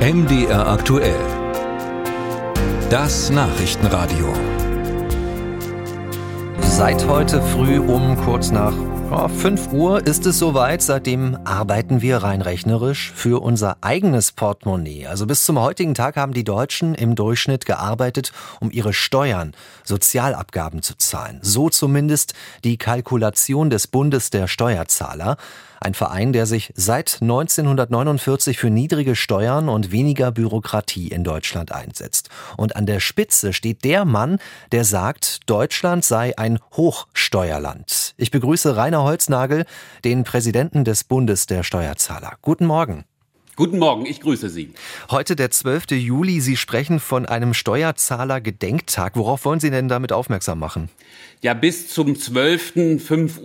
MDR aktuell. Das Nachrichtenradio. Seit heute früh um kurz nach ja, 5 Uhr ist es soweit. Seitdem arbeiten wir rein rechnerisch für unser eigenes Portemonnaie. Also bis zum heutigen Tag haben die Deutschen im Durchschnitt gearbeitet, um ihre Steuern, Sozialabgaben zu zahlen. So zumindest die Kalkulation des Bundes der Steuerzahler. Ein Verein, der sich seit 1949 für niedrige Steuern und weniger Bürokratie in Deutschland einsetzt. Und an der Spitze steht der Mann, der sagt, Deutschland sei ein Hochsteuerland. Ich begrüße Rainer Holznagel, den Präsidenten des Bundes der Steuerzahler. Guten Morgen. Guten Morgen, ich grüße Sie. Heute der 12. Juli. Sie sprechen von einem Steuerzahler-Gedenktag. Worauf wollen Sie denn damit aufmerksam machen? Ja, bis zum 12. 5.20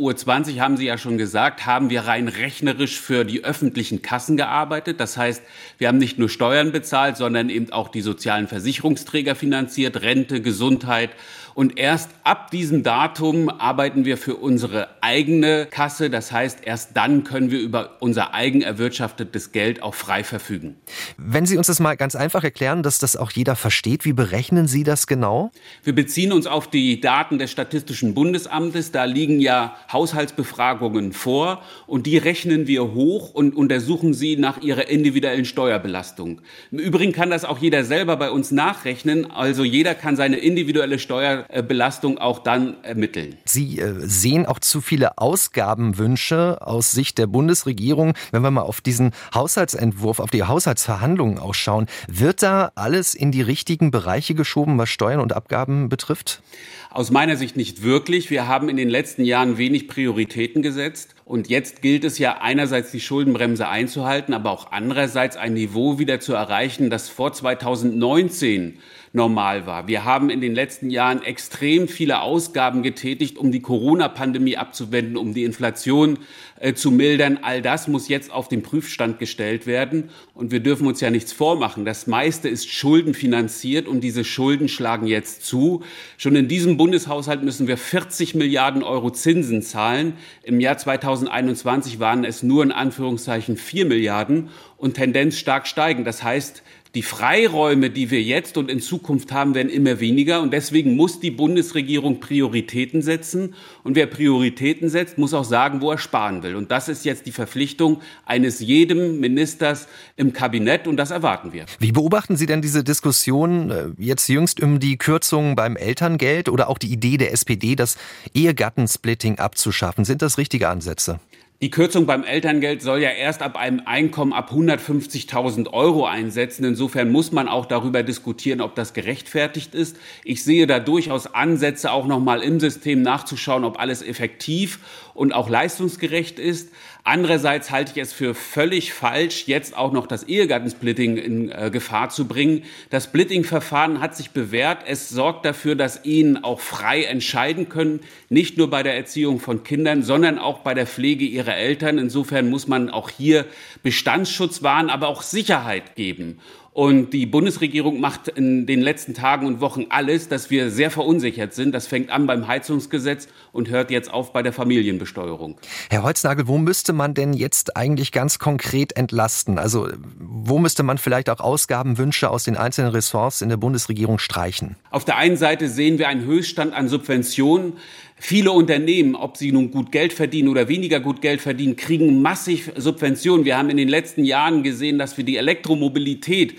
Uhr haben Sie ja schon gesagt, haben wir rein rechnerisch für die öffentlichen Kassen gearbeitet. Das heißt, wir haben nicht nur Steuern bezahlt, sondern eben auch die sozialen Versicherungsträger finanziert, Rente, Gesundheit und erst ab diesem Datum arbeiten wir für unsere eigene Kasse. Das heißt, erst dann können wir über unser eigen erwirtschaftetes Geld auch frei verfügen. Wenn Sie uns das mal ganz einfach erklären, dass das auch jeder versteht, wie berechnen Sie das genau? Wir beziehen uns auf die Daten des Statistischen Bundesamtes. Da liegen ja Haushaltsbefragungen vor und die rechnen wir hoch und untersuchen sie nach ihrer individuellen Steuerbelastung. Im Übrigen kann das auch jeder selber bei uns nachrechnen. Also jeder kann seine individuelle Steuer Belastung auch dann ermitteln. Sie äh, sehen auch zu viele Ausgabenwünsche aus Sicht der Bundesregierung. Wenn wir mal auf diesen Haushaltsentwurf, auf die Haushaltsverhandlungen auch schauen, wird da alles in die richtigen Bereiche geschoben, was Steuern und Abgaben betrifft? Aus meiner Sicht nicht wirklich. Wir haben in den letzten Jahren wenig Prioritäten gesetzt. Und jetzt gilt es ja einerseits die Schuldenbremse einzuhalten, aber auch andererseits ein Niveau wieder zu erreichen, das vor 2019 normal war. Wir haben in den letzten Jahren extrem viele Ausgaben getätigt, um die Corona-Pandemie abzuwenden, um die Inflation äh, zu mildern. All das muss jetzt auf den Prüfstand gestellt werden. Und wir dürfen uns ja nichts vormachen. Das meiste ist schuldenfinanziert und diese Schulden schlagen jetzt zu. Schon in diesem Bundeshaushalt müssen wir 40 Milliarden Euro Zinsen zahlen. Im Jahr 2021 waren es nur in Anführungszeichen 4 Milliarden und Tendenz stark steigen. Das heißt, die Freiräume, die wir jetzt und in Zukunft haben, werden immer weniger. Und deswegen muss die Bundesregierung Prioritäten setzen. Und wer Prioritäten setzt, muss auch sagen, wo er sparen will. Und das ist jetzt die Verpflichtung eines jedem Ministers im Kabinett. Und das erwarten wir. Wie beobachten Sie denn diese Diskussion äh, jetzt jüngst um die Kürzungen beim Elterngeld oder auch die Idee der SPD, das Ehegattensplitting abzuschaffen? Sind das richtige Ansätze? Die Kürzung beim Elterngeld soll ja erst ab einem Einkommen ab 150.000 Euro einsetzen. Insofern muss man auch darüber diskutieren, ob das gerechtfertigt ist. Ich sehe da durchaus Ansätze, auch nochmal im System nachzuschauen, ob alles effektiv und auch leistungsgerecht ist. Andererseits halte ich es für völlig falsch, jetzt auch noch das Ehegattensplitting in äh, Gefahr zu bringen. Das Splitting-Verfahren hat sich bewährt. Es sorgt dafür, dass Ehen auch frei entscheiden können, nicht nur bei der Erziehung von Kindern, sondern auch bei der Pflege ihrer Eltern. Insofern muss man auch hier Bestandsschutz wahren, aber auch Sicherheit geben. Und die Bundesregierung macht in den letzten Tagen und Wochen alles, dass wir sehr verunsichert sind. Das fängt an beim Heizungsgesetz und hört jetzt auf bei der Familienbesteuerung. Herr Holznagel, wo müsste man denn jetzt eigentlich ganz konkret entlasten? Also wo müsste man vielleicht auch Ausgabenwünsche aus den einzelnen Ressorts in der Bundesregierung streichen? Auf der einen Seite sehen wir einen Höchststand an Subventionen. Viele Unternehmen, ob sie nun gut Geld verdienen oder weniger gut Geld verdienen, kriegen massiv Subventionen. Wir haben in den letzten Jahren gesehen, dass wir die Elektromobilität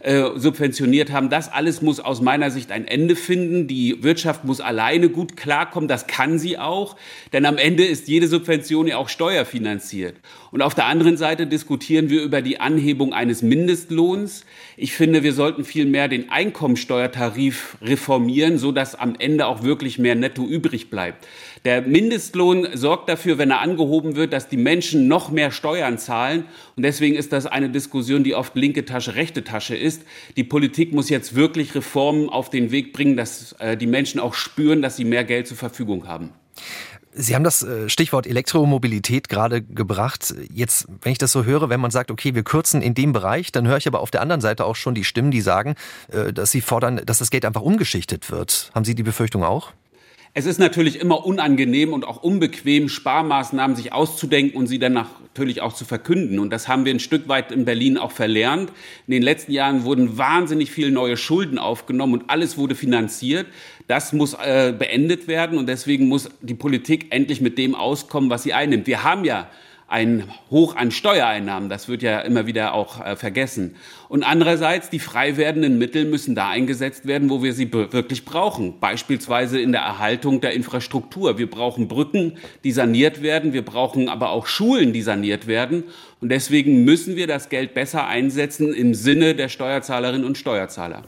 äh, subventioniert haben. Das alles muss aus meiner Sicht ein Ende finden. Die Wirtschaft muss alleine gut klarkommen. Das kann sie auch. Denn am Ende ist jede Subvention ja auch steuerfinanziert. Und auf der anderen Seite diskutieren wir über die Anhebung eines Mindestlohns. Ich finde, wir sollten viel mehr den Einkommensteuertarif reformieren, so dass am Ende auch wirklich mehr Netto übrig bleibt. Der Mindestlohn sorgt dafür, wenn er angehoben wird, dass die Menschen noch mehr Steuern zahlen. Und deswegen ist das eine Diskussion, die oft linke Tasche, rechte Tasche ist. Die Politik muss jetzt wirklich Reformen auf den Weg bringen, dass äh, die Menschen auch spüren, dass sie mehr Geld zur Verfügung haben. Sie haben das äh, Stichwort Elektromobilität gerade gebracht. Jetzt, wenn ich das so höre, wenn man sagt, okay, wir kürzen in dem Bereich, dann höre ich aber auf der anderen Seite auch schon die Stimmen, die sagen, äh, dass sie fordern, dass das Geld einfach umgeschichtet wird. Haben Sie die Befürchtung auch? Es ist natürlich immer unangenehm und auch unbequem, Sparmaßnahmen sich auszudenken und sie dann natürlich auch zu verkünden. Und das haben wir ein Stück weit in Berlin auch verlernt. In den letzten Jahren wurden wahnsinnig viele neue Schulden aufgenommen und alles wurde finanziert. Das muss äh, beendet werden und deswegen muss die Politik endlich mit dem auskommen, was sie einnimmt. Wir haben ja ein Hoch an Steuereinnahmen. Das wird ja immer wieder auch äh, vergessen. Und andererseits, die frei werdenden Mittel müssen da eingesetzt werden, wo wir sie wirklich brauchen. Beispielsweise in der Erhaltung der Infrastruktur. Wir brauchen Brücken, die saniert werden. Wir brauchen aber auch Schulen, die saniert werden. Und deswegen müssen wir das Geld besser einsetzen im Sinne der Steuerzahlerinnen und Steuerzahler.